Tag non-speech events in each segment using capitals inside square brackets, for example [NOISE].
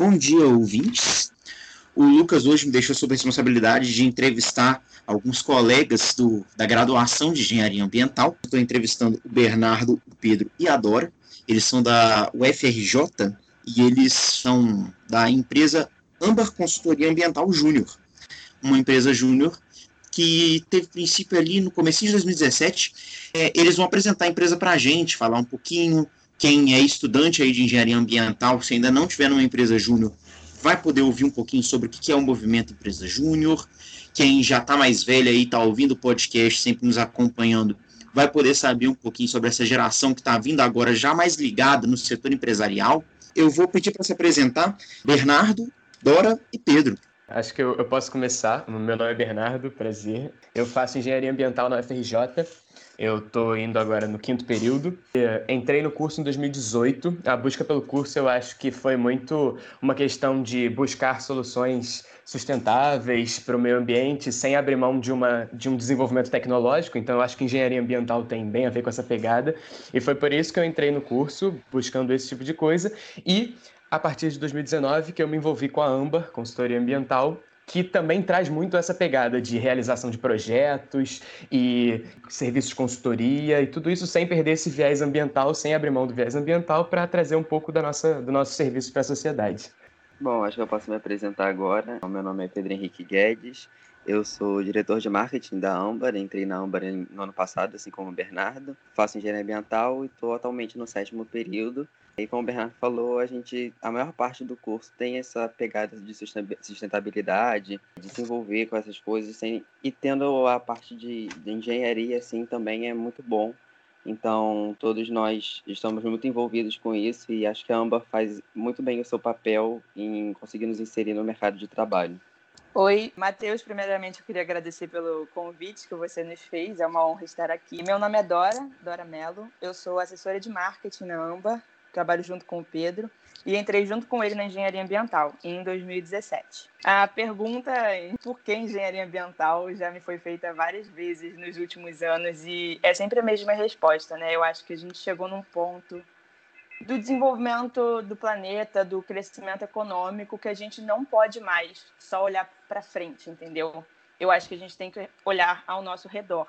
Bom dia, ouvintes. O Lucas hoje me deixou sob a responsabilidade de entrevistar alguns colegas do, da graduação de Engenharia Ambiental. Estou entrevistando o Bernardo, o Pedro e a Dora. Eles são da UFRJ e eles são da empresa Ambar Consultoria Ambiental Júnior, uma empresa júnior que teve princípio ali no começo de 2017. É, eles vão apresentar a empresa para a gente, falar um pouquinho. Quem é estudante aí de engenharia ambiental, se ainda não tiver numa empresa júnior, vai poder ouvir um pouquinho sobre o que é o movimento Empresa Júnior. Quem já está mais velho aí, está ouvindo o podcast, sempre nos acompanhando, vai poder saber um pouquinho sobre essa geração que está vindo agora já mais ligada no setor empresarial. Eu vou pedir para se apresentar Bernardo, Dora e Pedro. Acho que eu, eu posso começar. Meu nome é Bernardo, prazer. Eu faço engenharia ambiental na UFRJ. Eu estou indo agora no quinto período. Entrei no curso em 2018. A busca pelo curso eu acho que foi muito uma questão de buscar soluções sustentáveis para o meio ambiente sem abrir mão de, uma, de um desenvolvimento tecnológico. Então eu acho que engenharia ambiental tem bem a ver com essa pegada. E foi por isso que eu entrei no curso, buscando esse tipo de coisa. E a partir de 2019 que eu me envolvi com a AMBA, consultoria ambiental, que também traz muito essa pegada de realização de projetos e serviços de consultoria e tudo isso sem perder esse viés ambiental, sem abrir mão do viés ambiental para trazer um pouco da nossa, do nosso serviço para a sociedade. Bom, acho que eu posso me apresentar agora. Meu nome é Pedro Henrique Guedes, eu sou diretor de marketing da Ambar, entrei na Ambar no ano passado, assim como o Bernardo. Faço engenharia ambiental e estou atualmente no sétimo período. E como o Bernardo falou, a gente, a maior parte do curso tem essa pegada de sustentabilidade, de se envolver com essas coisas, sem, e tendo a parte de, de engenharia, assim, também é muito bom. Então, todos nós estamos muito envolvidos com isso e acho que a Ambar faz muito bem o seu papel em conseguir nos inserir no mercado de trabalho. Oi, Matheus. Primeiramente, eu queria agradecer pelo convite que você nos fez. É uma honra estar aqui. Meu nome é Dora, Dora Mello. Eu sou assessora de marketing na AMBA, trabalho junto com o Pedro e entrei junto com ele na engenharia ambiental em 2017. A pergunta por que engenharia ambiental já me foi feita várias vezes nos últimos anos e é sempre a mesma resposta, né? Eu acho que a gente chegou num ponto do desenvolvimento do planeta, do crescimento econômico, que a gente não pode mais só olhar para frente, entendeu? Eu acho que a gente tem que olhar ao nosso redor,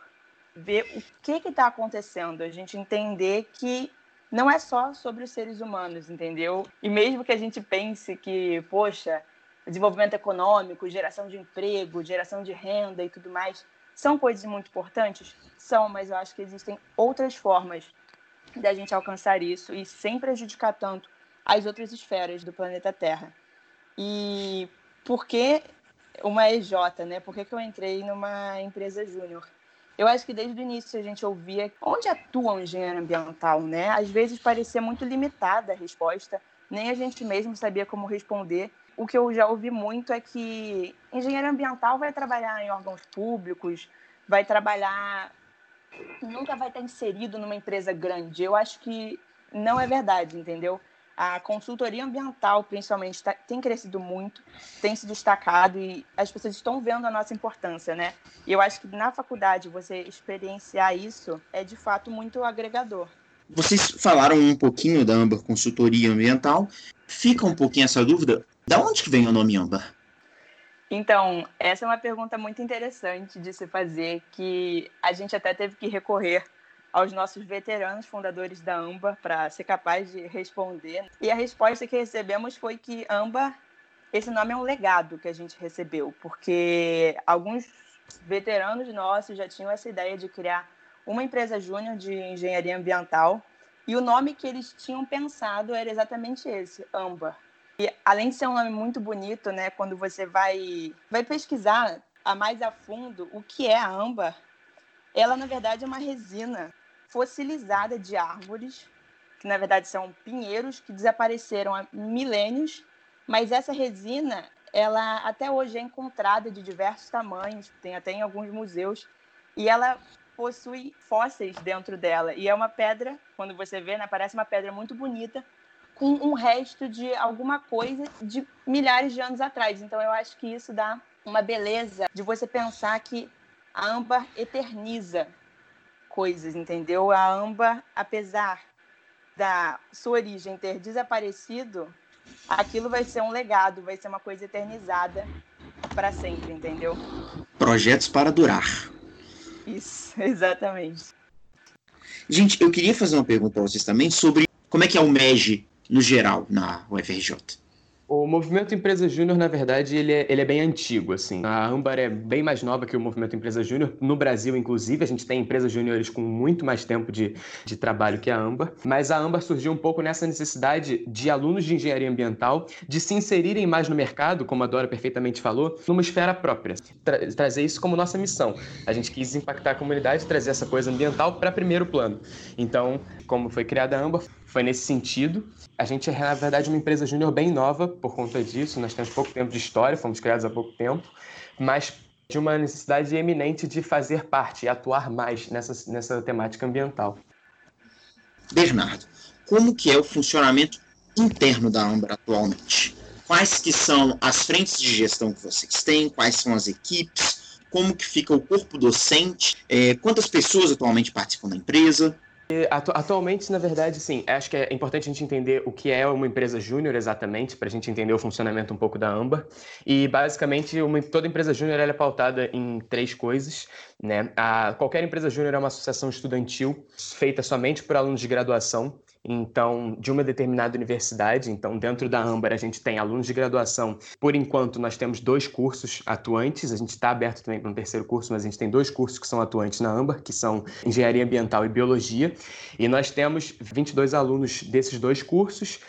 ver o que está acontecendo, a gente entender que não é só sobre os seres humanos, entendeu? E mesmo que a gente pense que, poxa, desenvolvimento econômico, geração de emprego, geração de renda e tudo mais, são coisas muito importantes? São, mas eu acho que existem outras formas da gente alcançar isso e sem prejudicar tanto as outras esferas do planeta Terra. E por que uma EJ, né? Por que, que eu entrei numa empresa júnior? Eu acho que desde o início a gente ouvia onde atua um engenheiro ambiental, né? Às vezes parecia muito limitada a resposta, nem a gente mesmo sabia como responder. O que eu já ouvi muito é que engenheiro ambiental vai trabalhar em órgãos públicos, vai trabalhar nunca vai estar inserido numa empresa grande. Eu acho que não é verdade, entendeu? A consultoria ambiental, principalmente, tá, tem crescido muito, tem se destacado e as pessoas estão vendo a nossa importância, né? E eu acho que na faculdade você experienciar isso é de fato muito agregador. Vocês falaram um pouquinho da Amber Consultoria Ambiental. Fica um pouquinho essa dúvida. Da onde que vem o nome Amber? Então, essa é uma pergunta muito interessante de se fazer, que a gente até teve que recorrer aos nossos veteranos fundadores da AMBA para ser capaz de responder. E a resposta que recebemos foi que AMBA, esse nome é um legado que a gente recebeu, porque alguns veteranos nossos já tinham essa ideia de criar uma empresa júnior de engenharia ambiental e o nome que eles tinham pensado era exatamente esse, AMBA. E além de ser um nome muito bonito, né, quando você vai, vai pesquisar a mais a fundo o que é a âmbar, ela na verdade é uma resina fossilizada de árvores, que na verdade são pinheiros que desapareceram há milênios, mas essa resina, ela até hoje é encontrada de diversos tamanhos, tem até em alguns museus, e ela possui fósseis dentro dela. E é uma pedra, quando você vê, né, parece uma pedra muito bonita, com um resto de alguma coisa de milhares de anos atrás. Então eu acho que isso dá uma beleza de você pensar que a âmbar eterniza coisas, entendeu? A âmbar, apesar da sua origem ter desaparecido, aquilo vai ser um legado, vai ser uma coisa eternizada para sempre, entendeu? Projetos para durar. Isso, [LAUGHS] exatamente. Gente, eu queria fazer uma pergunta para vocês também sobre como é que é o MEG no geral na UFRJ. O movimento Empresa Júnior, na verdade, ele é, ele é bem antigo, assim. A Âmbar é bem mais nova que o movimento Empresa Júnior. No Brasil, inclusive, a gente tem empresas júniores com muito mais tempo de, de trabalho que a Âmbar. Mas a Âmbar surgiu um pouco nessa necessidade de alunos de engenharia ambiental de se inserirem mais no mercado, como a Dora perfeitamente falou, numa esfera própria. Tra trazer isso como nossa missão. A gente quis impactar a comunidade, trazer essa coisa ambiental para primeiro plano. Então, como foi criada a Âmbar, foi nesse sentido. A gente é, na verdade, uma empresa júnior bem nova por conta disso. Nós temos pouco tempo de história, fomos criados há pouco tempo, mas de uma necessidade eminente de fazer parte e atuar mais nessa, nessa temática ambiental. Bernardo, como que é o funcionamento interno da Ambra atualmente? Quais que são as frentes de gestão que vocês têm? Quais são as equipes? Como que fica o corpo docente? É, quantas pessoas atualmente participam da empresa? Atu atualmente, na verdade, sim, acho que é importante a gente entender o que é uma empresa júnior exatamente, para a gente entender o funcionamento um pouco da AMBA. E, basicamente, uma, toda empresa júnior é pautada em três coisas. Né? A, qualquer empresa júnior é uma associação estudantil feita somente por alunos de graduação então, de uma determinada universidade. Então, dentro da Âmbar, a gente tem alunos de graduação. Por enquanto, nós temos dois cursos atuantes. A gente está aberto também para um terceiro curso, mas a gente tem dois cursos que são atuantes na Âmbar, que são Engenharia Ambiental e Biologia. E nós temos 22 alunos desses dois cursos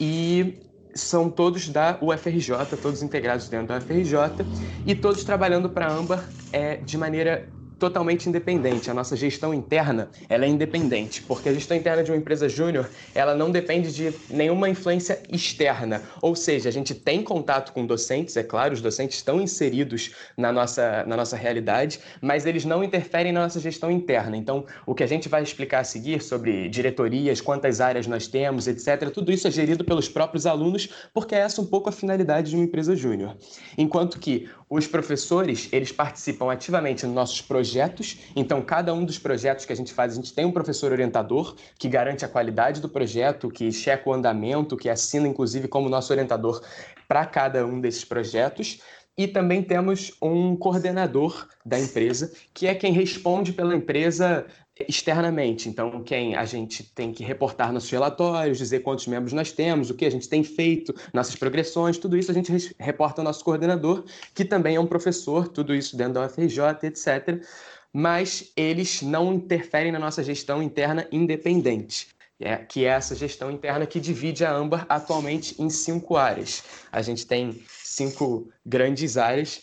e são todos da UFRJ, todos integrados dentro da UFRJ e todos trabalhando para a Âmbar é, de maneira totalmente independente. A nossa gestão interna, ela é independente, porque a gestão interna de uma empresa júnior, ela não depende de nenhuma influência externa. Ou seja, a gente tem contato com docentes, é claro, os docentes estão inseridos na nossa, na nossa realidade, mas eles não interferem na nossa gestão interna. Então, o que a gente vai explicar a seguir sobre diretorias, quantas áreas nós temos, etc., tudo isso é gerido pelos próprios alunos, porque é essa um pouco a finalidade de uma empresa júnior. Enquanto que os professores, eles participam ativamente nos nossos projetos, então cada um dos projetos que a gente faz, a gente tem um professor orientador que garante a qualidade do projeto, que checa o andamento, que assina inclusive como nosso orientador para cada um desses projetos. E também temos um coordenador da empresa, que é quem responde pela empresa externamente. Então, quem a gente tem que reportar nossos relatórios, dizer quantos membros nós temos, o que a gente tem feito, nossas progressões, tudo isso a gente reporta ao nosso coordenador, que também é um professor, tudo isso dentro da UFRJ, etc. Mas eles não interferem na nossa gestão interna independente. É, que é essa gestão interna que divide a Ambar atualmente em cinco áreas. A gente tem cinco grandes áreas,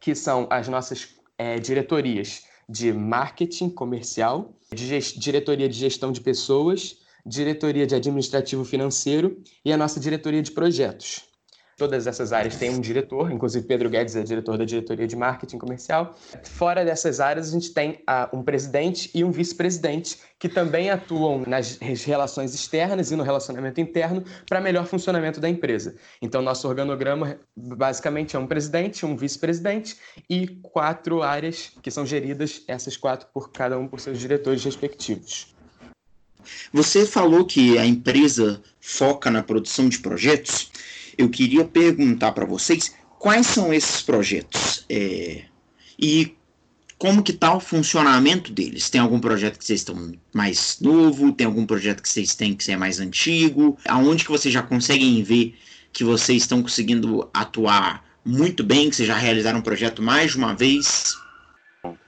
que são as nossas é, diretorias de marketing comercial, de diretoria de gestão de pessoas, diretoria de administrativo financeiro e a nossa diretoria de projetos. Todas essas áreas têm um diretor, inclusive Pedro Guedes é diretor da diretoria de marketing comercial. Fora dessas áreas, a gente tem uh, um presidente e um vice-presidente que também atuam nas relações externas e no relacionamento interno para melhor funcionamento da empresa. Então, nosso organograma basicamente é um presidente, um vice-presidente e quatro áreas que são geridas, essas quatro por cada um por seus diretores respectivos. Você falou que a empresa foca na produção de projetos eu queria perguntar para vocês quais são esses projetos é, e como que está o funcionamento deles. Tem algum projeto que vocês estão mais novo? Tem algum projeto que vocês têm que é mais antigo? Aonde que vocês já conseguem ver que vocês estão conseguindo atuar muito bem, que vocês já realizaram um projeto mais de uma vez?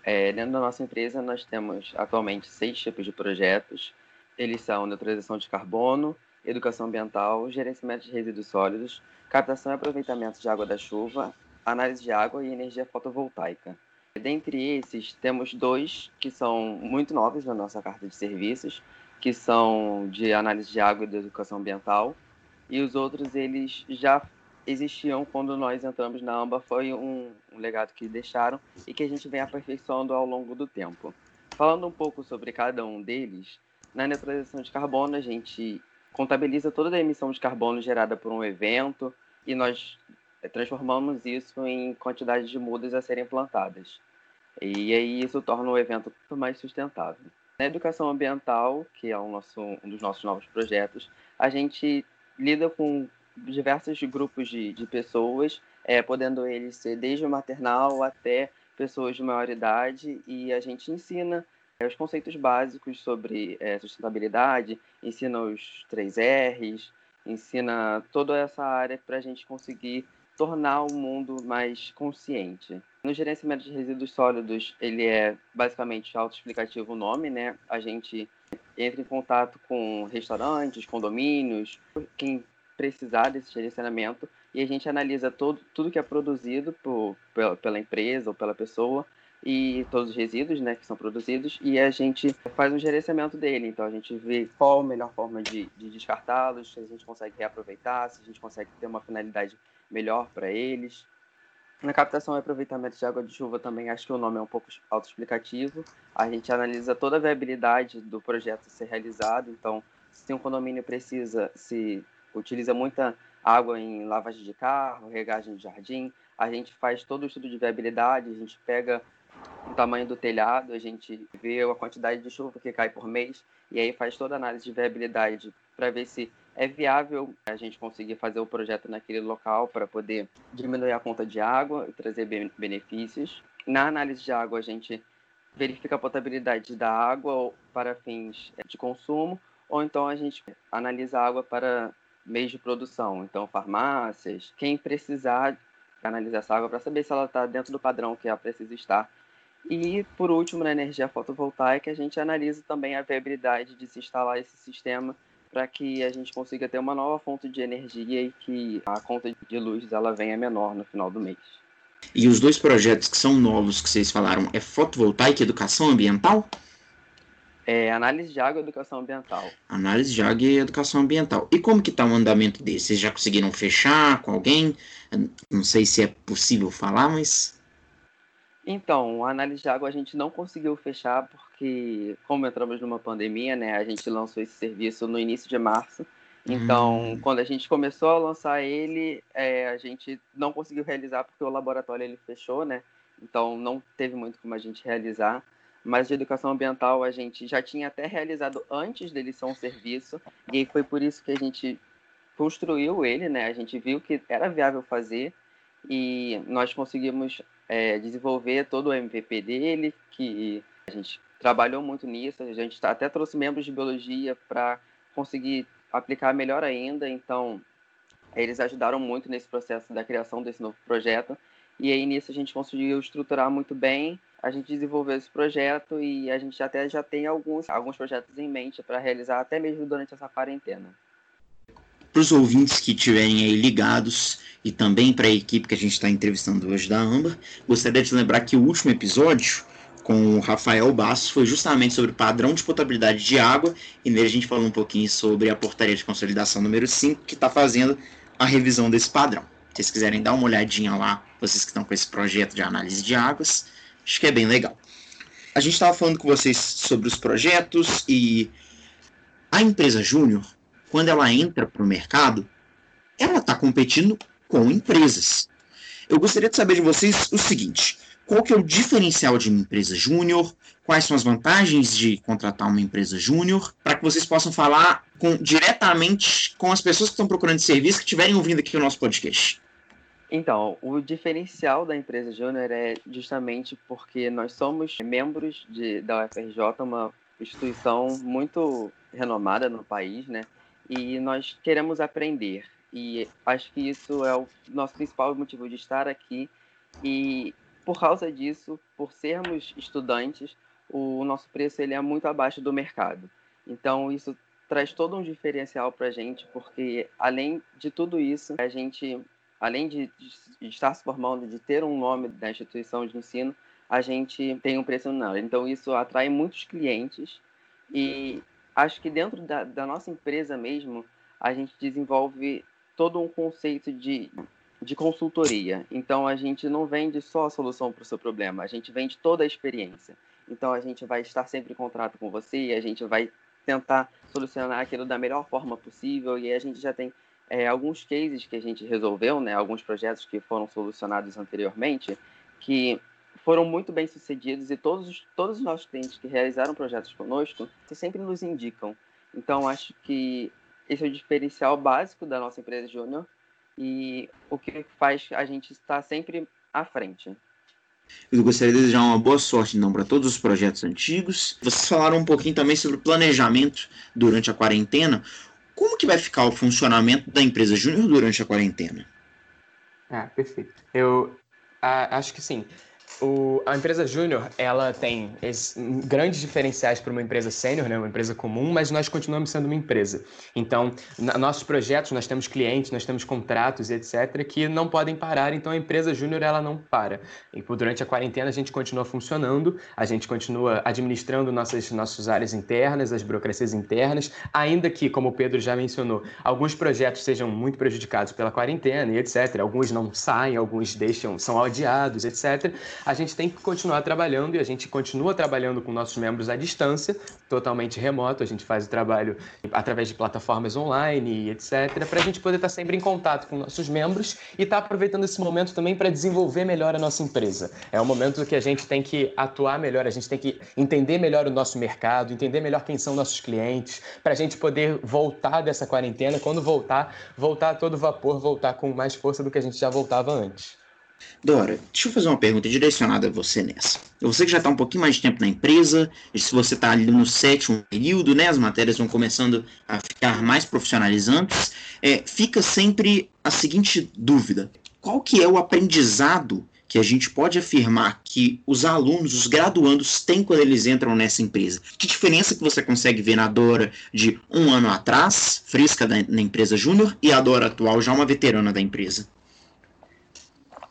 É, dentro da nossa empresa, nós temos atualmente seis tipos de projetos. Eles são neutralização de carbono, educação ambiental, gerenciamento de resíduos sólidos, captação e aproveitamento de água da chuva, análise de água e energia fotovoltaica. Dentre esses, temos dois que são muito novos na nossa carta de serviços, que são de análise de água e de educação ambiental, e os outros eles já existiam quando nós entramos na AMBA, foi um, um legado que deixaram e que a gente vem aperfeiçoando ao longo do tempo. Falando um pouco sobre cada um deles, na neutralização de carbono, a gente contabiliza toda a emissão de carbono gerada por um evento e nós eh, transformamos isso em quantidade de mudas a serem plantadas. E aí isso torna o evento mais sustentável. Na educação ambiental, que é nosso, um dos nossos novos projetos, a gente lida com diversos grupos de, de pessoas, é, podendo eles ser desde o maternal até pessoas de maior idade, e a gente ensina os conceitos básicos sobre é, sustentabilidade, ensina os três R's, ensina toda essa área para a gente conseguir tornar o mundo mais consciente. No gerenciamento de resíduos sólidos, ele é basicamente autoexplicativo o nome, né? A gente entra em contato com restaurantes, condomínios, quem precisar desse gerenciamento e a gente analisa todo, tudo que é produzido por, pela, pela empresa ou pela pessoa e todos os resíduos né, que são produzidos e a gente faz um gerenciamento dele. Então a gente vê qual a melhor forma de, de descartá-los, se a gente consegue reaproveitar, se a gente consegue ter uma finalidade melhor para eles. Na captação e aproveitamento de água de chuva também acho que o nome é um pouco autoexplicativo. A gente analisa toda a viabilidade do projeto ser realizado. Então, se um condomínio precisa, se utiliza muita água em lavagem de carro, regagem de jardim, a gente faz todo o estudo de viabilidade, a gente pega o tamanho do telhado, a gente vê a quantidade de chuva que cai por mês e aí faz toda a análise de viabilidade para ver se é viável a gente conseguir fazer o projeto naquele local para poder diminuir a conta de água e trazer benefícios. Na análise de água, a gente verifica a potabilidade da água para fins de consumo, ou então a gente analisa a água para meios de produção, então farmácias, quem precisar analisar essa água para saber se ela está dentro do padrão que ela precisa estar. E, por último, na energia fotovoltaica, a gente analisa também a viabilidade de se instalar esse sistema para que a gente consiga ter uma nova fonte de energia e que a conta de luz ela venha menor no final do mês. E os dois projetos que são novos que vocês falaram é fotovoltaica e educação ambiental? É análise de água e educação ambiental. Análise de água e educação ambiental. E como que está o andamento desse? Vocês já conseguiram fechar com alguém? Não sei se é possível falar, mas então, a análise de água a gente não conseguiu fechar porque, como entramos numa pandemia, né, a gente lançou esse serviço no início de março. Então, hum. quando a gente começou a lançar ele, é, a gente não conseguiu realizar porque o laboratório ele fechou, né? Então, não teve muito como a gente realizar. Mas de educação ambiental a gente já tinha até realizado antes dele ser um serviço e foi por isso que a gente construiu ele, né? A gente viu que era viável fazer e nós conseguimos é, desenvolver todo o MVP dele, que a gente trabalhou muito nisso, a gente tá, até trouxe membros de biologia para conseguir aplicar melhor ainda, então eles ajudaram muito nesse processo da criação desse novo projeto, e aí nisso a gente conseguiu estruturar muito bem, a gente desenvolveu esse projeto e a gente até já tem alguns, alguns projetos em mente para realizar até mesmo durante essa quarentena para os ouvintes que estiverem aí ligados e também para a equipe que a gente está entrevistando hoje da AMBA, gostaria de lembrar que o último episódio com o Rafael Bastos foi justamente sobre o padrão de potabilidade de água e nele a gente falou um pouquinho sobre a portaria de consolidação número 5 que está fazendo a revisão desse padrão. Se vocês quiserem dar uma olhadinha lá, vocês que estão com esse projeto de análise de águas, acho que é bem legal. A gente estava falando com vocês sobre os projetos e a empresa Júnior quando ela entra para o mercado, ela está competindo com empresas. Eu gostaria de saber de vocês o seguinte: qual que é o diferencial de uma empresa júnior? Quais são as vantagens de contratar uma empresa júnior? Para que vocês possam falar com, diretamente com as pessoas que estão procurando serviço que estiverem ouvindo aqui o nosso podcast. Então, o diferencial da empresa júnior é justamente porque nós somos membros de, da UFRJ, uma instituição muito renomada no país, né? E nós queremos aprender. E acho que isso é o nosso principal motivo de estar aqui. E por causa disso, por sermos estudantes, o nosso preço ele é muito abaixo do mercado. Então isso traz todo um diferencial para a gente, porque além de tudo isso, a gente, além de, de, estar se formando, de ter um nome da instituição de ensino, a gente tem um preço menor. Então isso atrai muitos clientes e acho que dentro da, da nossa empresa mesmo, a gente desenvolve todo um conceito de, de consultoria. Então, a gente não vende só a solução para o seu problema, a gente vende toda a experiência. Então, a gente vai estar sempre em contrato com você, a gente vai tentar solucionar aquilo da melhor forma possível e a gente já tem é, alguns cases que a gente resolveu, né, alguns projetos que foram solucionados anteriormente, que foram muito bem sucedidos e todos, todos os nossos clientes que realizaram projetos conosco sempre nos indicam. Então, acho que esse é o diferencial básico da nossa empresa júnior e o que faz a gente estar sempre à frente. Eu gostaria de desejar uma boa sorte, então, para todos os projetos antigos. Vocês falaram um pouquinho também sobre o planejamento durante a quarentena. Como que vai ficar o funcionamento da empresa Júnior durante a quarentena? Ah, perfeito. Eu ah, acho que sim. O, a empresa júnior, ela tem grandes diferenciais para uma empresa sênior, né, uma empresa comum, mas nós continuamos sendo uma empresa. Então, na, nossos projetos, nós temos clientes, nós temos contratos, etc., que não podem parar, então a empresa júnior, ela não para. E durante a quarentena, a gente continua funcionando, a gente continua administrando nossas, nossas áreas internas, as burocracias internas, ainda que, como o Pedro já mencionou, alguns projetos sejam muito prejudicados pela quarentena e etc., alguns não saem, alguns deixam, são adiados, etc., a gente tem que continuar trabalhando e a gente continua trabalhando com nossos membros à distância, totalmente remoto. A gente faz o trabalho através de plataformas online e etc., para a gente poder estar sempre em contato com nossos membros e estar aproveitando esse momento também para desenvolver melhor a nossa empresa. É um momento que a gente tem que atuar melhor, a gente tem que entender melhor o nosso mercado, entender melhor quem são nossos clientes, para a gente poder voltar dessa quarentena, quando voltar, voltar a todo vapor, voltar com mais força do que a gente já voltava antes. Dora, deixa eu fazer uma pergunta direcionada a você nessa. Você que já está um pouquinho mais de tempo na empresa, se você está ali no sétimo período, né, as matérias vão começando a ficar mais profissionalizantes, é, fica sempre a seguinte dúvida: qual que é o aprendizado que a gente pode afirmar que os alunos, os graduandos, têm quando eles entram nessa empresa? Que diferença que você consegue ver na Dora de um ano atrás, fresca da, na empresa júnior, e a Dora atual, já uma veterana da empresa?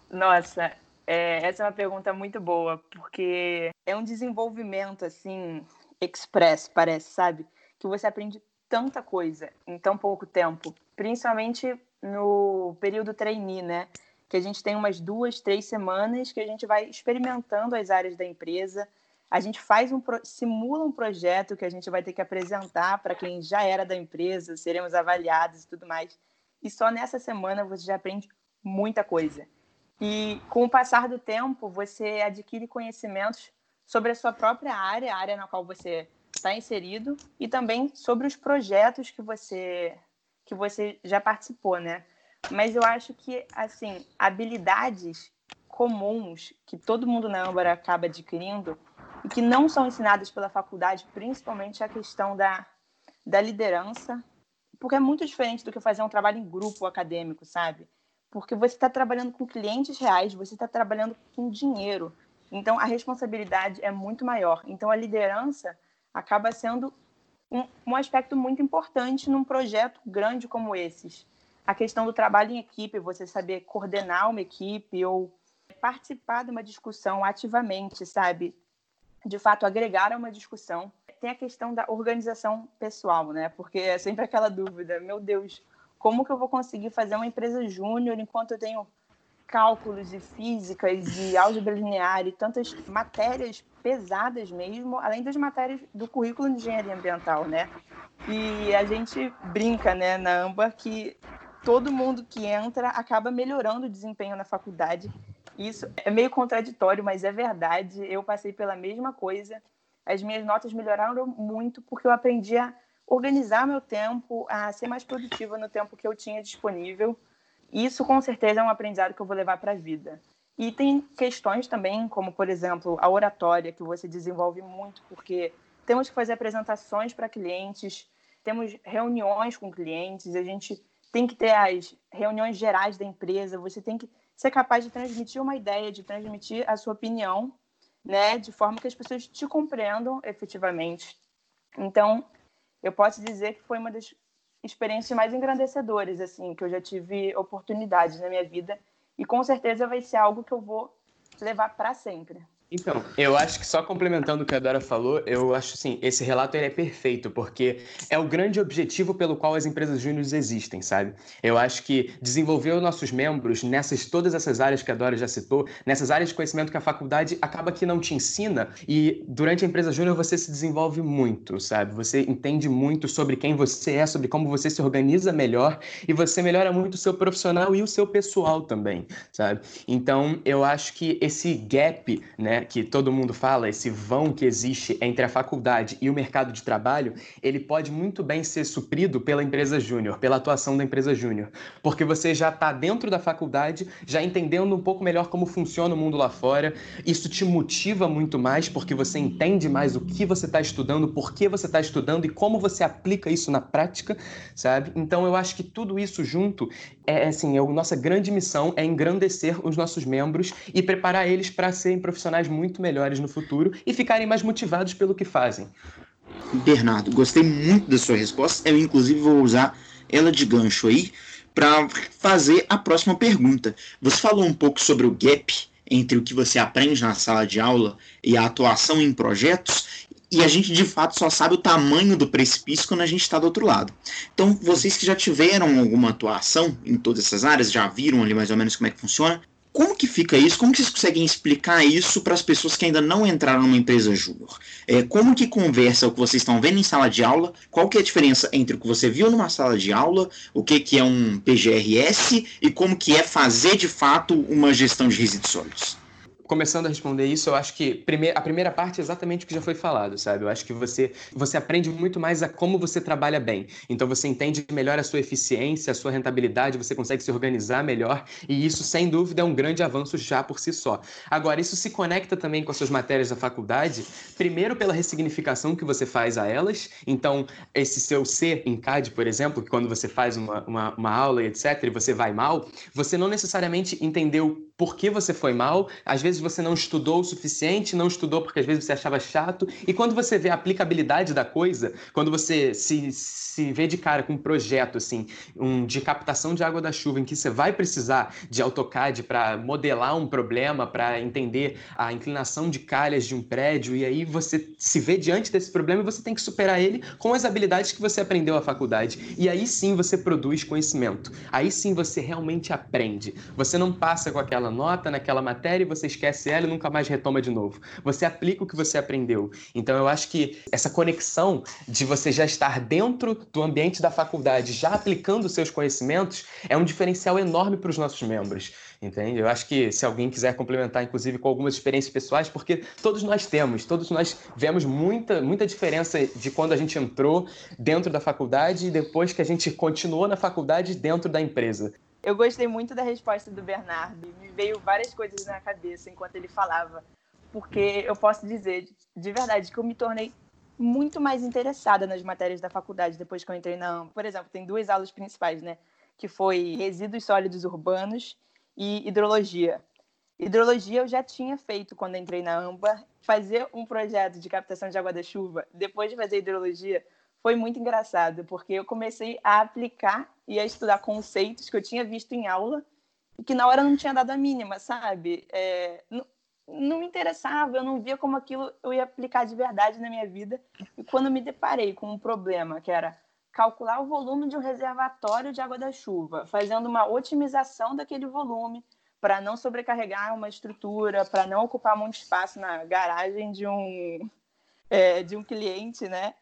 Nossa, é, essa é uma pergunta muito boa, porque é um desenvolvimento, assim, express, parece, sabe? Que você aprende tanta coisa em tão pouco tempo, principalmente no período trainee, né? Que a gente tem umas duas, três semanas que a gente vai experimentando as áreas da empresa, a gente faz um simula um projeto que a gente vai ter que apresentar para quem já era da empresa, seremos avaliados e tudo mais. E só nessa semana você já aprende muita coisa. E com o passar do tempo, você adquire conhecimentos sobre a sua própria área, a área na qual você está inserido, e também sobre os projetos que você que você já participou, né? Mas eu acho que assim, habilidades comuns que todo mundo na Âmbar acaba adquirindo e que não são ensinadas pela faculdade, principalmente a questão da, da liderança, porque é muito diferente do que fazer um trabalho em grupo acadêmico, sabe? Porque você está trabalhando com clientes reais, você está trabalhando com dinheiro. Então, a responsabilidade é muito maior. Então, a liderança acaba sendo um, um aspecto muito importante num projeto grande como esses. A questão do trabalho em equipe, você saber coordenar uma equipe ou participar de uma discussão ativamente, sabe? De fato, agregar a uma discussão. Tem a questão da organização pessoal, né? Porque é sempre aquela dúvida, meu Deus, como que eu vou conseguir fazer uma empresa júnior enquanto eu tenho cálculos e físicas e álgebra linear e tantas matérias pesadas mesmo, além das matérias do currículo de engenharia ambiental, né? E a gente brinca, né, na AMBA, que todo mundo que entra acaba melhorando o desempenho na faculdade. Isso é meio contraditório, mas é verdade. Eu passei pela mesma coisa. As minhas notas melhoraram muito porque eu aprendi a organizar meu tempo, a ser mais produtiva no tempo que eu tinha disponível. Isso, com certeza, é um aprendizado que eu vou levar para a vida. E tem questões também, como, por exemplo, a oratória, que você desenvolve muito, porque temos que fazer apresentações para clientes, temos reuniões com clientes, a gente tem que ter as reuniões gerais da empresa, você tem que ser capaz de transmitir uma ideia, de transmitir a sua opinião, né, de forma que as pessoas te compreendam efetivamente. Então, eu posso dizer que foi uma das experiências mais engrandecedoras assim que eu já tive oportunidades na minha vida e com certeza vai ser algo que eu vou levar para sempre. Então, eu acho que só complementando o que a Dora falou, eu acho assim, esse relato ele é perfeito, porque é o grande objetivo pelo qual as empresas júniores existem, sabe? Eu acho que desenvolver os nossos membros nessas todas essas áreas que a Dora já citou, nessas áreas de conhecimento que a faculdade acaba que não te ensina, e durante a empresa júnior você se desenvolve muito, sabe? Você entende muito sobre quem você é, sobre como você se organiza melhor, e você melhora muito o seu profissional e o seu pessoal também, sabe? Então, eu acho que esse gap, né, né, que todo mundo fala, esse vão que existe entre a faculdade e o mercado de trabalho, ele pode muito bem ser suprido pela empresa júnior, pela atuação da empresa júnior, porque você já está dentro da faculdade, já entendendo um pouco melhor como funciona o mundo lá fora, isso te motiva muito mais porque você entende mais o que você está estudando, por que você está estudando e como você aplica isso na prática, sabe? Então eu acho que tudo isso junto é assim, a nossa grande missão é engrandecer os nossos membros e preparar eles para serem profissionais muito melhores no futuro e ficarem mais motivados pelo que fazem. Bernardo, gostei muito da sua resposta. Eu, inclusive, vou usar ela de gancho aí para fazer a próxima pergunta. Você falou um pouco sobre o gap entre o que você aprende na sala de aula e a atuação em projetos, e a gente de fato só sabe o tamanho do precipício quando a gente está do outro lado. Então, vocês que já tiveram alguma atuação em todas essas áreas, já viram ali mais ou menos como é que funciona, como que fica isso? Como que vocês conseguem explicar isso para as pessoas que ainda não entraram numa empresa júnior? É, como que conversa o que vocês estão vendo em sala de aula? Qual que é a diferença entre o que você viu numa sala de aula, o que, que é um PGRS e como que é fazer de fato uma gestão de resíduos sólidos? Começando a responder isso, eu acho que a primeira parte é exatamente o que já foi falado, sabe? Eu acho que você, você aprende muito mais a como você trabalha bem. Então você entende melhor a sua eficiência, a sua rentabilidade, você consegue se organizar melhor, e isso, sem dúvida, é um grande avanço já por si só. Agora, isso se conecta também com as suas matérias da faculdade, primeiro pela ressignificação que você faz a elas. Então, esse seu ser em CAD, por exemplo, que quando você faz uma, uma, uma aula e etc., e você vai mal, você não necessariamente entendeu por que você foi mal, às vezes você não estudou o suficiente, não estudou porque às vezes você achava chato, e quando você vê a aplicabilidade da coisa, quando você se, se vê de cara com um projeto assim, um de captação de água da chuva, em que você vai precisar de AutoCAD para modelar um problema, para entender a inclinação de calhas de um prédio, e aí você se vê diante desse problema e você tem que superar ele com as habilidades que você aprendeu à faculdade. E aí sim você produz conhecimento. Aí sim você realmente aprende. Você não passa com aquela nota naquela matéria e você esquece ela e nunca mais retoma de novo. Você aplica o que você aprendeu. Então eu acho que essa conexão de você já estar dentro do ambiente da faculdade, já aplicando seus conhecimentos, é um diferencial enorme para os nossos membros. Entende? Eu acho que se alguém quiser complementar, inclusive, com algumas experiências pessoais, porque todos nós temos, todos nós vemos muita, muita diferença de quando a gente entrou dentro da faculdade e depois que a gente continuou na faculdade dentro da empresa. Eu gostei muito da resposta do Bernardo. Me veio várias coisas na cabeça enquanto ele falava. Porque eu posso dizer, de verdade, que eu me tornei muito mais interessada nas matérias da faculdade depois que eu entrei na AMP. Por exemplo, tem duas aulas principais, né? Que foi resíduos sólidos urbanos e hidrologia. Hidrologia eu já tinha feito quando entrei na AMBA. Fazer um projeto de captação de água da chuva, depois de fazer hidrologia, foi muito engraçado, porque eu comecei a aplicar e a estudar conceitos que eu tinha visto em aula e que na hora não tinha dado a mínima, sabe? É, não, não me interessava, eu não via como aquilo eu ia aplicar de verdade na minha vida. E quando me deparei com um problema que era calcular o volume de um reservatório de água da chuva, fazendo uma otimização daquele volume para não sobrecarregar uma estrutura, para não ocupar muito espaço na garagem de um, é, de um cliente, né?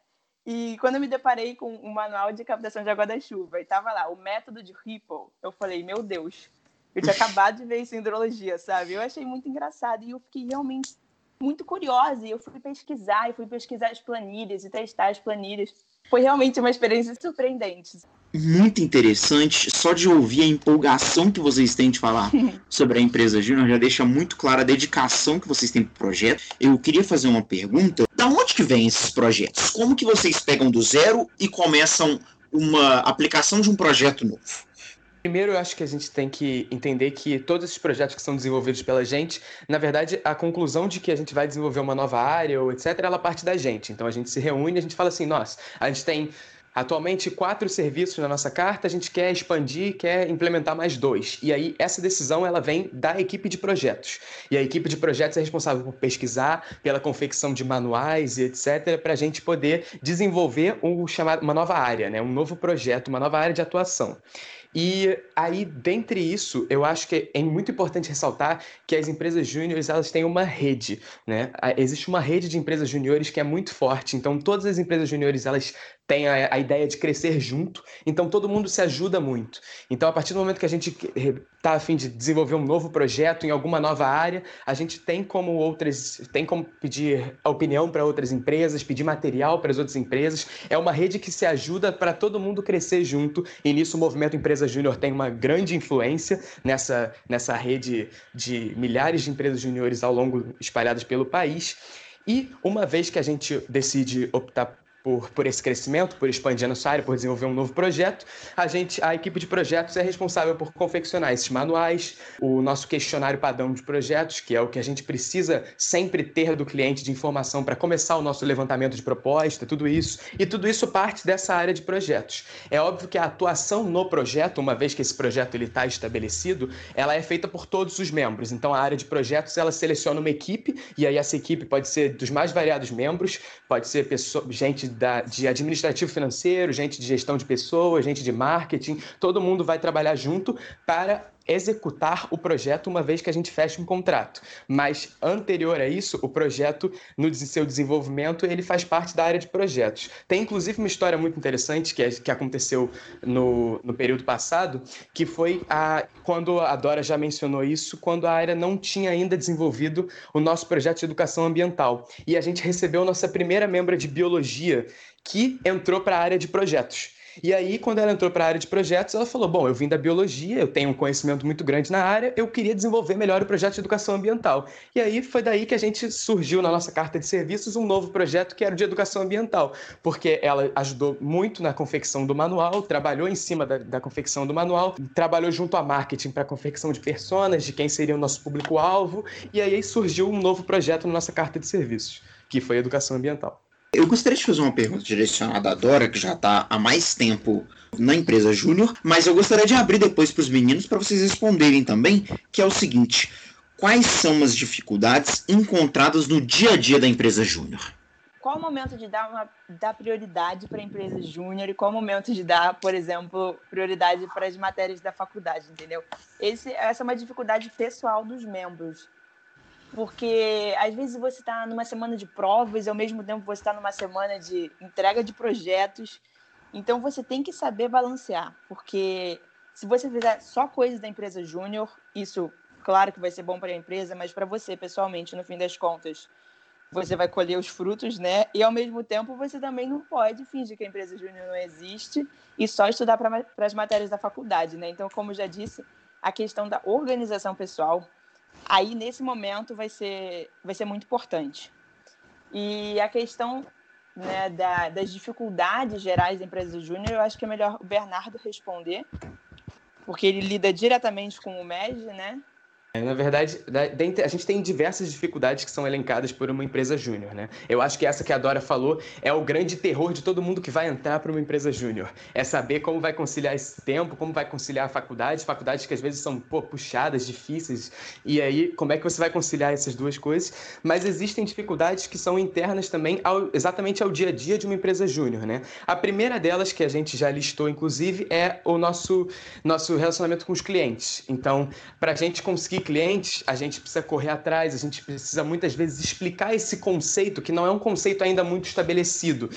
E quando eu me deparei com o um manual de captação de água da chuva e tava lá, o método de Ripple, eu falei, meu Deus, eu tinha [LAUGHS] acabado de ver isso em hidrologia, sabe? Eu achei muito engraçado e eu fiquei realmente muito curiosa e eu fui pesquisar, e fui pesquisar as planilhas e testar as planilhas. Foi realmente uma experiência surpreendente muito interessante. Só de ouvir a empolgação que vocês têm de falar [LAUGHS] sobre a empresa Júnior já deixa muito clara a dedicação que vocês têm para o projeto. Eu queria fazer uma pergunta. Onde que vem esses projetos? Como que vocês pegam do zero e começam uma aplicação de um projeto novo? Primeiro, eu acho que a gente tem que entender que todos esses projetos que são desenvolvidos pela gente, na verdade, a conclusão de que a gente vai desenvolver uma nova área ou etc., ela parte da gente. Então a gente se reúne a gente fala assim: nossa, a gente tem Atualmente, quatro serviços na nossa carta, a gente quer expandir, quer implementar mais dois. E aí, essa decisão ela vem da equipe de projetos. E a equipe de projetos é responsável por pesquisar, pela confecção de manuais e etc., para a gente poder desenvolver um uma nova área, né? um novo projeto, uma nova área de atuação. E aí, dentre isso, eu acho que é muito importante ressaltar que as empresas júniores elas têm uma rede, né? Existe uma rede de empresas júniores que é muito forte. Então, todas as empresas júniores elas tem a, a, ideia de crescer junto, então todo mundo se ajuda muito. Então, a partir do momento que a gente está a fim de desenvolver um novo projeto em alguma nova área, a gente tem como outras, tem como pedir opinião para outras empresas, pedir material para as outras empresas. É uma rede que se ajuda para todo mundo crescer junto, e nisso o movimento Empresa Júnior tem uma grande influência nessa, nessa rede de milhares de empresas júniores ao longo espalhadas pelo país. E uma vez que a gente decide optar por, por esse crescimento, por expandir a nossa área, por desenvolver um novo projeto, a gente, a equipe de projetos é responsável por confeccionar esses manuais, o nosso questionário padrão de projetos, que é o que a gente precisa sempre ter do cliente de informação para começar o nosso levantamento de proposta, tudo isso. E tudo isso parte dessa área de projetos. É óbvio que a atuação no projeto, uma vez que esse projeto ele está estabelecido, ela é feita por todos os membros. Então a área de projetos ela seleciona uma equipe e aí essa equipe pode ser dos mais variados membros, pode ser pessoa, gente da, de administrativo financeiro, gente de gestão de pessoas, gente de marketing, todo mundo vai trabalhar junto para executar o projeto uma vez que a gente fecha um contrato. Mas anterior a isso, o projeto, no seu desenvolvimento, ele faz parte da área de projetos. Tem inclusive uma história muito interessante que, é, que aconteceu no, no período passado, que foi a, quando a Dora já mencionou isso, quando a área não tinha ainda desenvolvido o nosso projeto de educação ambiental. E a gente recebeu nossa primeira membra de biologia que entrou para a área de projetos. E aí, quando ela entrou para a área de projetos, ela falou: Bom, eu vim da biologia, eu tenho um conhecimento muito grande na área, eu queria desenvolver melhor o projeto de educação ambiental. E aí foi daí que a gente surgiu na nossa carta de serviços um novo projeto que era o de educação ambiental, porque ela ajudou muito na confecção do manual, trabalhou em cima da, da confecção do manual, trabalhou junto a marketing para a confecção de personas, de quem seria o nosso público-alvo, e aí surgiu um novo projeto na nossa carta de serviços, que foi educação ambiental. Eu gostaria de fazer uma pergunta direcionada à Dora, que já está há mais tempo na empresa Júnior, mas eu gostaria de abrir depois para os meninos para vocês responderem também, que é o seguinte: quais são as dificuldades encontradas no dia a dia da empresa Júnior? Qual o momento de dar, uma, dar prioridade para a empresa júnior e qual o momento de dar, por exemplo, prioridade para as matérias da faculdade, entendeu? Esse, essa é uma dificuldade pessoal dos membros porque às vezes você está numa semana de provas e ao mesmo tempo você está numa semana de entrega de projetos. Então você tem que saber balancear, porque se você fizer só coisas da empresa júnior, isso claro que vai ser bom para a empresa, mas para você pessoalmente, no fim das contas, você vai colher os frutos, né? E ao mesmo tempo você também não pode fingir que a empresa júnior não existe e só estudar para as matérias da faculdade, né? Então, como já disse, a questão da organização pessoal, aí nesse momento vai ser, vai ser muito importante. E a questão né, da, das dificuldades gerais da empresa júnior, eu acho que é melhor o Bernardo responder, porque ele lida diretamente com o MED, né? É, na verdade, a gente tem diversas dificuldades que são elencadas por uma empresa júnior, né? Eu acho que essa que a Dora falou é o grande terror de todo mundo que vai entrar para uma empresa júnior. É saber como vai conciliar esse tempo, como vai conciliar a faculdade, faculdades que às vezes são pô, puxadas, difíceis, e aí como é que você vai conciliar essas duas coisas? Mas existem dificuldades que são internas também ao, exatamente ao dia a dia de uma empresa júnior, né? A primeira delas, que a gente já listou, inclusive, é o nosso, nosso relacionamento com os clientes. Então, para a gente conseguir clientes, a gente precisa correr atrás, a gente precisa muitas vezes explicar esse conceito, que não é um conceito ainda muito estabelecido.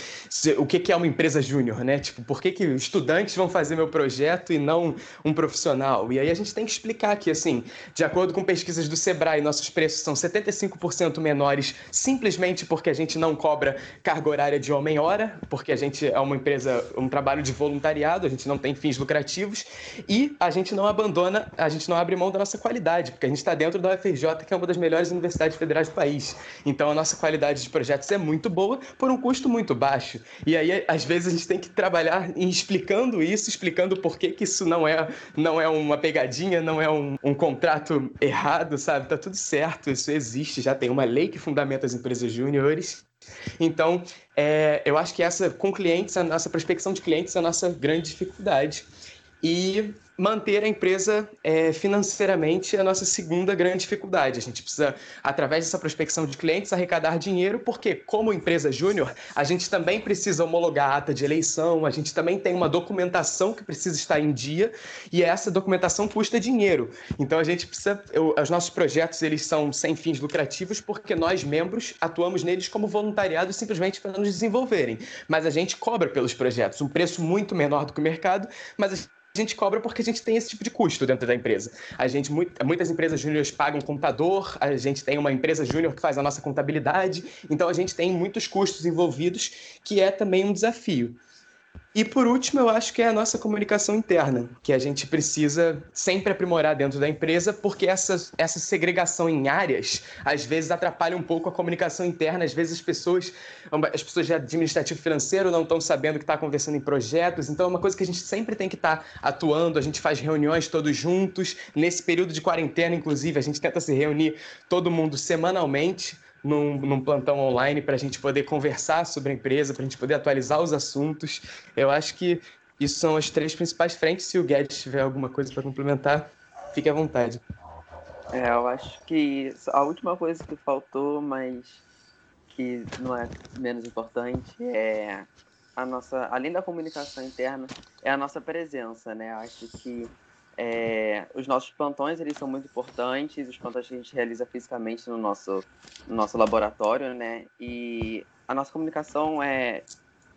O que é uma empresa júnior, né? Tipo, por que, que estudantes vão fazer meu projeto e não um profissional? E aí a gente tem que explicar que, assim, de acordo com pesquisas do Sebrae, nossos preços são 75% menores simplesmente porque a gente não cobra carga horária de homem-hora, porque a gente é uma empresa, um trabalho de voluntariado, a gente não tem fins lucrativos, e a gente não abandona, a gente não abre mão da nossa qualidade, porque a gente está dentro da UFRJ, que é uma das melhores universidades federais do país. Então a nossa qualidade de projetos é muito boa por um custo muito baixo. E aí, às vezes, a gente tem que trabalhar explicando isso, explicando por que, que isso não é, não é uma pegadinha, não é um, um contrato errado, sabe? Tá tudo certo, isso existe, já tem uma lei que fundamenta as empresas júniores. Então, é, eu acho que essa, com clientes, a nossa prospecção de clientes é a nossa grande dificuldade. E manter a empresa é, financeiramente é a nossa segunda grande dificuldade. A gente precisa, através dessa prospecção de clientes, arrecadar dinheiro, porque, como empresa júnior, a gente também precisa homologar a ata de eleição, a gente também tem uma documentação que precisa estar em dia, e essa documentação custa dinheiro. Então, a gente precisa. Eu, os nossos projetos eles são sem fins lucrativos, porque nós, membros, atuamos neles como voluntariado simplesmente para nos desenvolverem. Mas a gente cobra pelos projetos, um preço muito menor do que o mercado, mas a gente cobra porque a gente tem esse tipo de custo dentro da empresa. A gente, muitas empresas júniores pagam computador, a gente tem uma empresa júnior que faz a nossa contabilidade, então a gente tem muitos custos envolvidos, que é também um desafio. E por último, eu acho que é a nossa comunicação interna, que a gente precisa sempre aprimorar dentro da empresa, porque essa, essa segregação em áreas às vezes atrapalha um pouco a comunicação interna. Às vezes as pessoas, as pessoas de administrativo financeiro não estão sabendo que está conversando em projetos. Então é uma coisa que a gente sempre tem que estar tá atuando. A gente faz reuniões todos juntos. Nesse período de quarentena, inclusive, a gente tenta se reunir todo mundo semanalmente num, num plantão online para a gente poder conversar sobre a empresa, para a gente poder atualizar os assuntos. Eu acho que isso são as três principais frentes. Se o Guedes tiver alguma coisa para complementar, fique à vontade. É, eu acho que a última coisa que faltou, mas que não é menos importante, é a nossa, além da comunicação interna, é a nossa presença, né? Acho que é, os nossos plantões eles são muito importantes, os plantões que a gente realiza fisicamente no nosso, no nosso laboratório, né? E a nossa comunicação é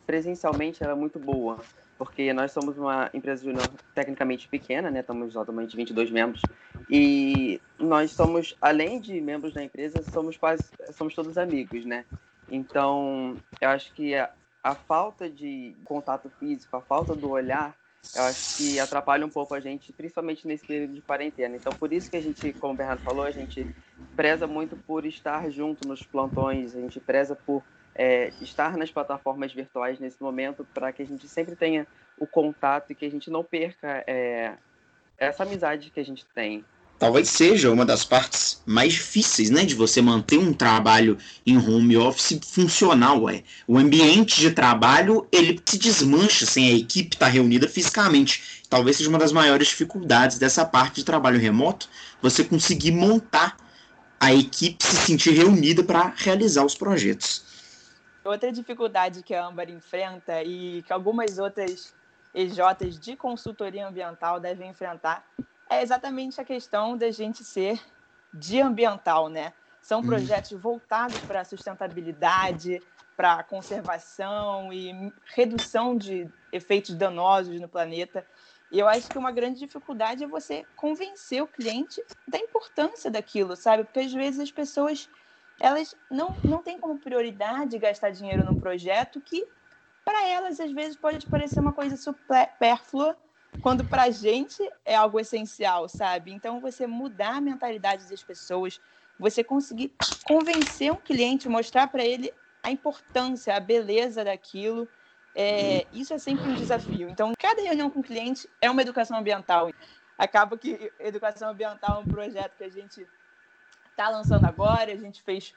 presencialmente ela é muito boa, porque nós somos uma empresa junior tecnicamente pequena, né? Estamos atualmente 22 membros e nós somos, além de membros da empresa, somos quase, somos todos amigos, né? Então, eu acho que a, a falta de contato físico, a falta do olhar eu acho que atrapalha um pouco a gente, principalmente nesse período de quarentena. Então, por isso que a gente, como o Bernardo falou, a gente preza muito por estar junto nos plantões, a gente preza por é, estar nas plataformas virtuais nesse momento, para que a gente sempre tenha o contato e que a gente não perca é, essa amizade que a gente tem talvez seja uma das partes mais difíceis, né, de você manter um trabalho em home office funcional, é. O ambiente de trabalho, ele se desmancha sem a equipe estar reunida fisicamente. Talvez seja uma das maiores dificuldades dessa parte de trabalho remoto, você conseguir montar a equipe se sentir reunida para realizar os projetos. Outra dificuldade que a Ambar enfrenta e que algumas outras EJs de consultoria ambiental devem enfrentar é exatamente a questão da gente ser de ambiental, né? São uhum. projetos voltados para a sustentabilidade, para a conservação e redução de efeitos danosos no planeta. E eu acho que uma grande dificuldade é você convencer o cliente da importância daquilo, sabe? Porque às vezes as pessoas elas não, não têm como prioridade gastar dinheiro num projeto que, para elas, às vezes pode parecer uma coisa supérflua quando para a gente é algo essencial, sabe? Então, você mudar a mentalidade das pessoas, você conseguir convencer um cliente, mostrar para ele a importância, a beleza daquilo, é, isso é sempre um desafio. Então, cada reunião com o cliente é uma educação ambiental. Acaba que [LAUGHS] educação ambiental é um projeto que a gente está lançando agora, a gente fez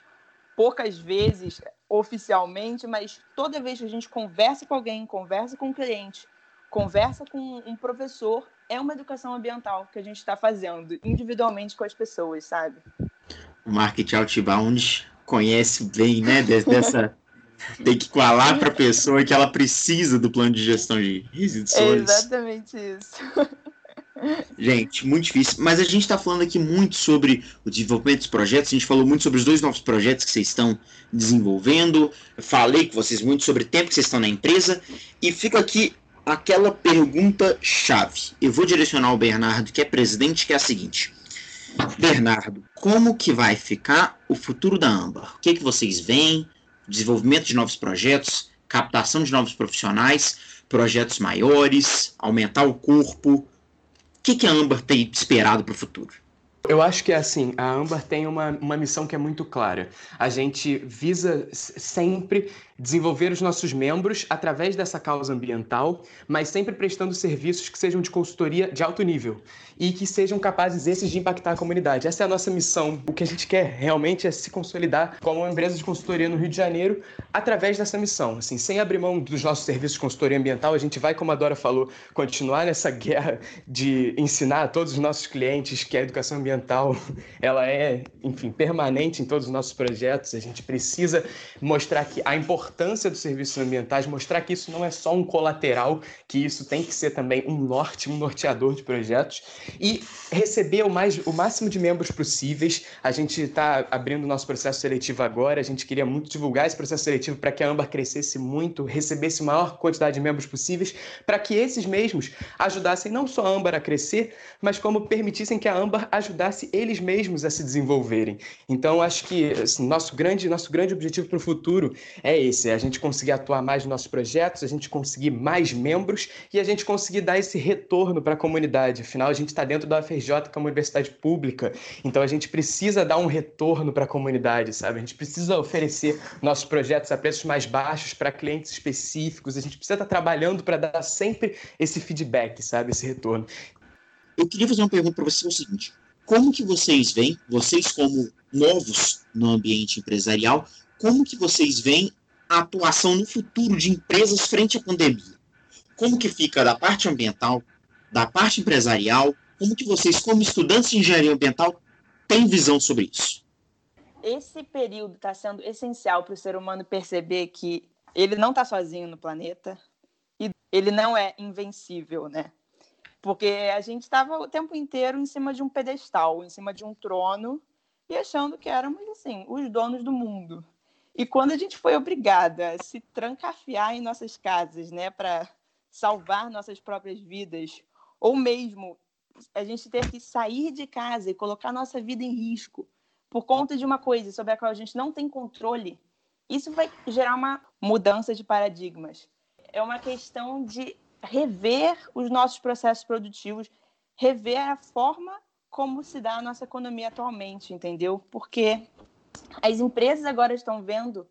poucas vezes oficialmente, mas toda vez que a gente conversa com alguém, conversa com o um cliente, conversa com um professor é uma educação ambiental que a gente está fazendo individualmente com as pessoas, sabe? O marketing outbound conhece bem, né, dessa [LAUGHS] tem que falar para a pessoa que ela precisa do plano de gestão de resíduos É exatamente isso. [LAUGHS] Gente, muito difícil. Mas a gente está falando aqui muito sobre o desenvolvimento dos projetos. A gente falou muito sobre os dois novos projetos que vocês estão desenvolvendo. Falei com vocês muito sobre o tempo que vocês estão na empresa. E fica aqui aquela pergunta chave. Eu vou direcionar ao Bernardo, que é presidente, que é a seguinte. Bernardo, como que vai ficar o futuro da Ambar? O que, que vocês veem? Desenvolvimento de novos projetos, captação de novos profissionais, projetos maiores, aumentar o corpo. O que, que a Ambar tem esperado para o futuro? Eu acho que é assim, a Ambar tem uma, uma missão que é muito clara. A gente visa sempre desenvolver os nossos membros através dessa causa ambiental, mas sempre prestando serviços que sejam de consultoria de alto nível e que sejam capazes esses de impactar a comunidade. Essa é a nossa missão. O que a gente quer realmente é se consolidar como uma empresa de consultoria no Rio de Janeiro através dessa missão. Assim, sem abrir mão dos nossos serviços de consultoria ambiental, a gente vai, como a Dora falou, continuar nessa guerra de ensinar a todos os nossos clientes que a educação ambiental ela é, enfim, permanente em todos os nossos projetos. A gente precisa mostrar que a importância dos serviços ambientais, mostrar que isso não é só um colateral, que isso tem que ser também um norte, um norteador de projetos e receber o, mais, o máximo de membros possíveis. A gente está abrindo o nosso processo seletivo agora, a gente queria muito divulgar esse processo seletivo para que a Âmbar crescesse muito, recebesse maior quantidade de membros possíveis, para que esses mesmos ajudassem não só a Âmbar a crescer, mas como permitissem que a Âmbar ajudasse eles mesmos a se desenvolverem. Então, acho que assim, nosso, grande, nosso grande objetivo para o futuro é esse, é a gente conseguir atuar mais nos nossos projetos, a gente conseguir mais membros e a gente conseguir dar esse retorno para a comunidade. Afinal, a gente está dentro da UFRJ, que é uma universidade pública, então a gente precisa dar um retorno para a comunidade, sabe? A gente precisa oferecer nossos projetos a preços mais baixos para clientes específicos, a gente precisa estar tá trabalhando para dar sempre esse feedback, sabe? Esse retorno. Eu queria fazer uma pergunta para você, é o seguinte, como que vocês veem, vocês como novos no ambiente empresarial, como que vocês veem a atuação no futuro de empresas frente à pandemia? Como que fica da parte ambiental, da parte empresarial como que vocês, como estudantes de engenharia ambiental, têm visão sobre isso? Esse período está sendo essencial para o ser humano perceber que ele não está sozinho no planeta e ele não é invencível, né? Porque a gente estava o tempo inteiro em cima de um pedestal, em cima de um trono e achando que éramos assim os donos do mundo. E quando a gente foi obrigada a se trancafiar em nossas casas, né, para salvar nossas próprias vidas, ou mesmo a gente ter que sair de casa e colocar nossa vida em risco por conta de uma coisa sobre a qual a gente não tem controle, isso vai gerar uma mudança de paradigmas. É uma questão de rever os nossos processos produtivos, rever a forma como se dá a nossa economia atualmente, entendeu? Porque as empresas agora estão vendo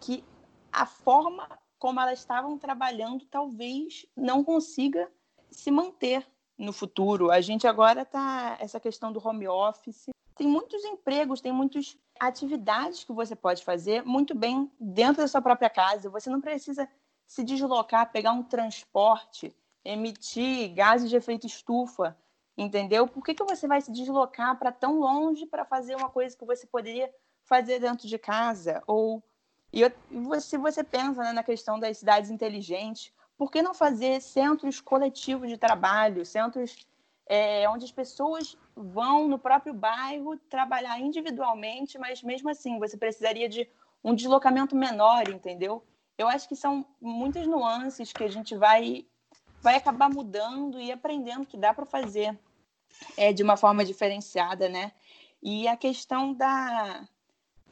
que a forma como elas estavam trabalhando talvez não consiga se manter no futuro. A gente agora está essa questão do home office. Tem muitos empregos, tem muitas atividades que você pode fazer muito bem dentro da sua própria casa. Você não precisa se deslocar, pegar um transporte, emitir gases de efeito estufa, entendeu? Por que, que você vai se deslocar para tão longe para fazer uma coisa que você poderia fazer dentro de casa? Ou e se você pensa né, na questão das cidades inteligentes, por que não fazer centros coletivos de trabalho, centros é, onde as pessoas vão no próprio bairro trabalhar individualmente, mas mesmo assim você precisaria de um deslocamento menor, entendeu? Eu acho que são muitas nuances que a gente vai vai acabar mudando e aprendendo que dá para fazer é, de uma forma diferenciada, né? E a questão da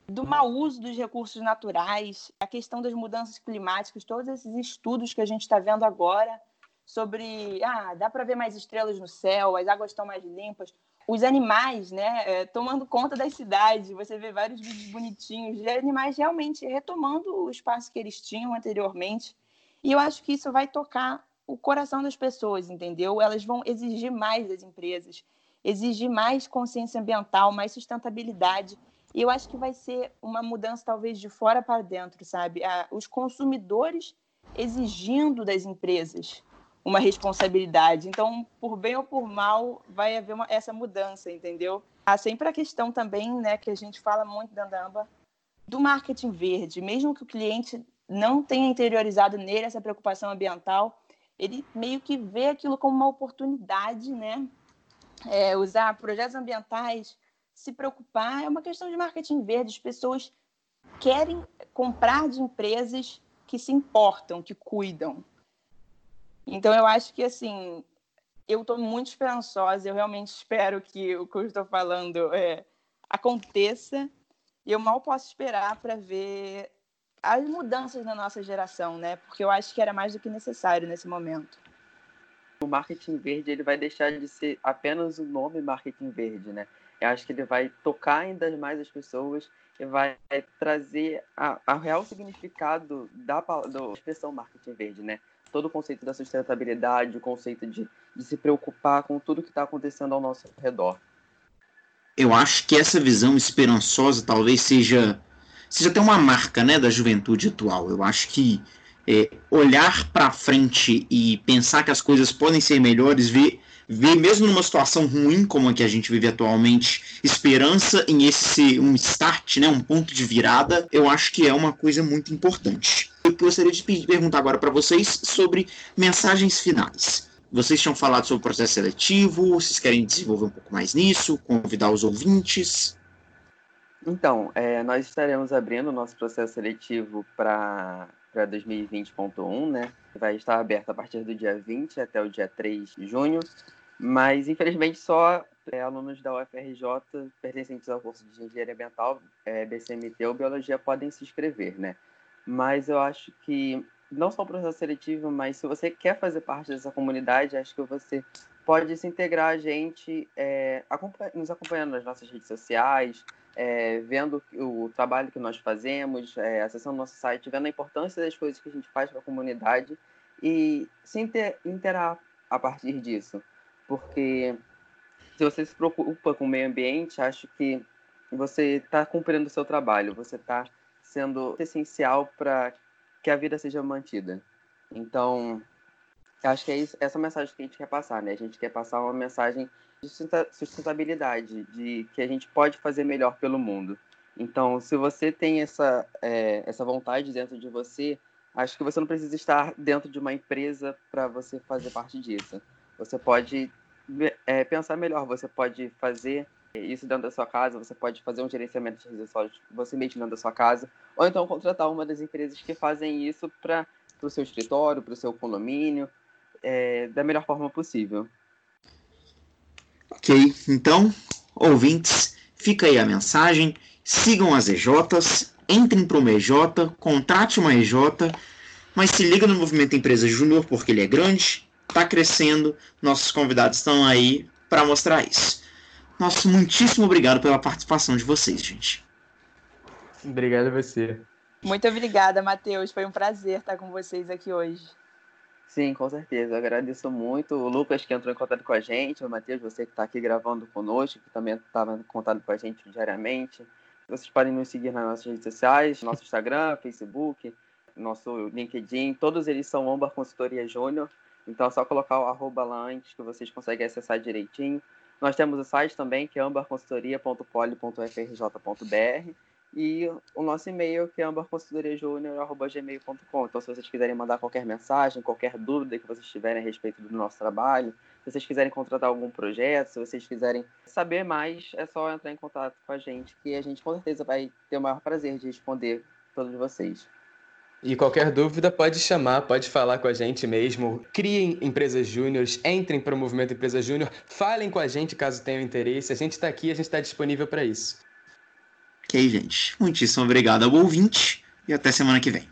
do mau uso dos recursos naturais, a questão das mudanças climáticas, todos esses estudos que a gente está vendo agora sobre, ah, dá para ver mais estrelas no céu, as águas estão mais limpas, os animais, né, é, tomando conta das cidades, você vê vários vídeos bonitinhos de animais realmente retomando o espaço que eles tinham anteriormente, e eu acho que isso vai tocar o coração das pessoas, entendeu? Elas vão exigir mais das empresas, exigir mais consciência ambiental, mais sustentabilidade, e eu acho que vai ser uma mudança, talvez, de fora para dentro, sabe? os consumidores exigindo das empresas uma responsabilidade. Então, por bem ou por mal, vai haver uma, essa mudança, entendeu? Há sempre a questão também, né, que a gente fala muito da Amba, do marketing verde. Mesmo que o cliente não tenha interiorizado nele essa preocupação ambiental, ele meio que vê aquilo como uma oportunidade, né? É, usar projetos ambientais se preocupar, é uma questão de marketing verde. As pessoas querem comprar de empresas que se importam, que cuidam. Então, eu acho que, assim, eu estou muito esperançosa, eu realmente espero que o que eu estou falando é, aconteça, e eu mal posso esperar para ver as mudanças na nossa geração, né? Porque eu acho que era mais do que necessário nesse momento. o marketing verde ele vai deixar de ser apenas o nome marketing verde, né? Eu acho que ele vai tocar ainda mais as pessoas e vai trazer a real significado da, da expressão marketing verde, né? Todo o conceito da sustentabilidade, o conceito de, de se preocupar com tudo que está acontecendo ao nosso redor. Eu acho que essa visão esperançosa talvez seja seja até uma marca né, da juventude atual. Eu acho que é, olhar para frente e pensar que as coisas podem ser melhores, ver, ver mesmo numa situação ruim como a que a gente vive atualmente, esperança em esse um start, né, um ponto de virada, eu acho que é uma coisa muito importante. Eu gostaria de perguntar agora para vocês sobre mensagens finais. Vocês tinham falado sobre o processo seletivo, vocês querem desenvolver um pouco mais nisso, convidar os ouvintes? Então, é, nós estaremos abrindo o nosso processo seletivo para 2020.1, né? Vai estar aberto a partir do dia 20 até o dia 3 de junho, mas infelizmente só é, alunos da UFRJ pertencentes ao curso de Engenharia Ambiental, é, BCMT ou Biologia podem se inscrever, né? Mas eu acho que não só o processo seletivo, mas se você quer fazer parte dessa comunidade, acho que você pode se integrar a gente é, nos acompanhando nas nossas redes sociais, é, vendo o trabalho que nós fazemos, é, acessando nosso site, vendo a importância das coisas que a gente faz para a comunidade e se inter, interar a partir disso. Porque se você se preocupa com o meio ambiente, acho que você está cumprindo o seu trabalho, você está sendo essencial para que a vida seja mantida. Então, acho que é isso, essa mensagem que a gente quer passar, né? A gente quer passar uma mensagem de sustentabilidade, de que a gente pode fazer melhor pelo mundo. Então, se você tem essa, é, essa vontade dentro de você, acho que você não precisa estar dentro de uma empresa para você fazer parte disso. Você pode é, pensar melhor, você pode fazer isso dentro da sua casa, você pode fazer um gerenciamento de resíduos você mesmo dentro da sua casa, ou então contratar uma das empresas que fazem isso para o seu escritório, para o seu condomínio, é, da melhor forma possível. Ok, então, ouvintes, fica aí a mensagem. Sigam as EJs, entrem para uma EJ, contrate uma EJ, mas se liga no Movimento Empresa Júnior porque ele é grande, está crescendo, nossos convidados estão aí para mostrar isso. Nosso muitíssimo obrigado pela participação de vocês, gente. Obrigado a você. Muito obrigada, Matheus. Foi um prazer estar com vocês aqui hoje. Sim, com certeza. Eu agradeço muito o Lucas que entrou em contato com a gente, o Matheus, você que está aqui gravando conosco, que também estava em contato com a gente diariamente. Vocês podem nos seguir nas nossas redes sociais, nosso Instagram, Facebook, nosso LinkedIn, todos eles são Ombar Consultoria Júnior. Então é só colocar o arroba lá antes que vocês conseguem acessar direitinho. Nós temos o site também, que é ambarconsultoria.poli.frj.br e o nosso e-mail, que é ambarconsultoriajunior.gmail.com. Então, se vocês quiserem mandar qualquer mensagem, qualquer dúvida que vocês tiverem a respeito do nosso trabalho, se vocês quiserem contratar algum projeto, se vocês quiserem saber mais, é só entrar em contato com a gente, que a gente com certeza vai ter o maior prazer de responder todos vocês. E qualquer dúvida pode chamar, pode falar com a gente mesmo. Criem empresas júniores, entrem para o movimento Empresa Júnior, falem com a gente caso tenham interesse. A gente está aqui, a gente está disponível para isso. Ok, gente. Muitíssimo obrigado ao ouvinte e até semana que vem.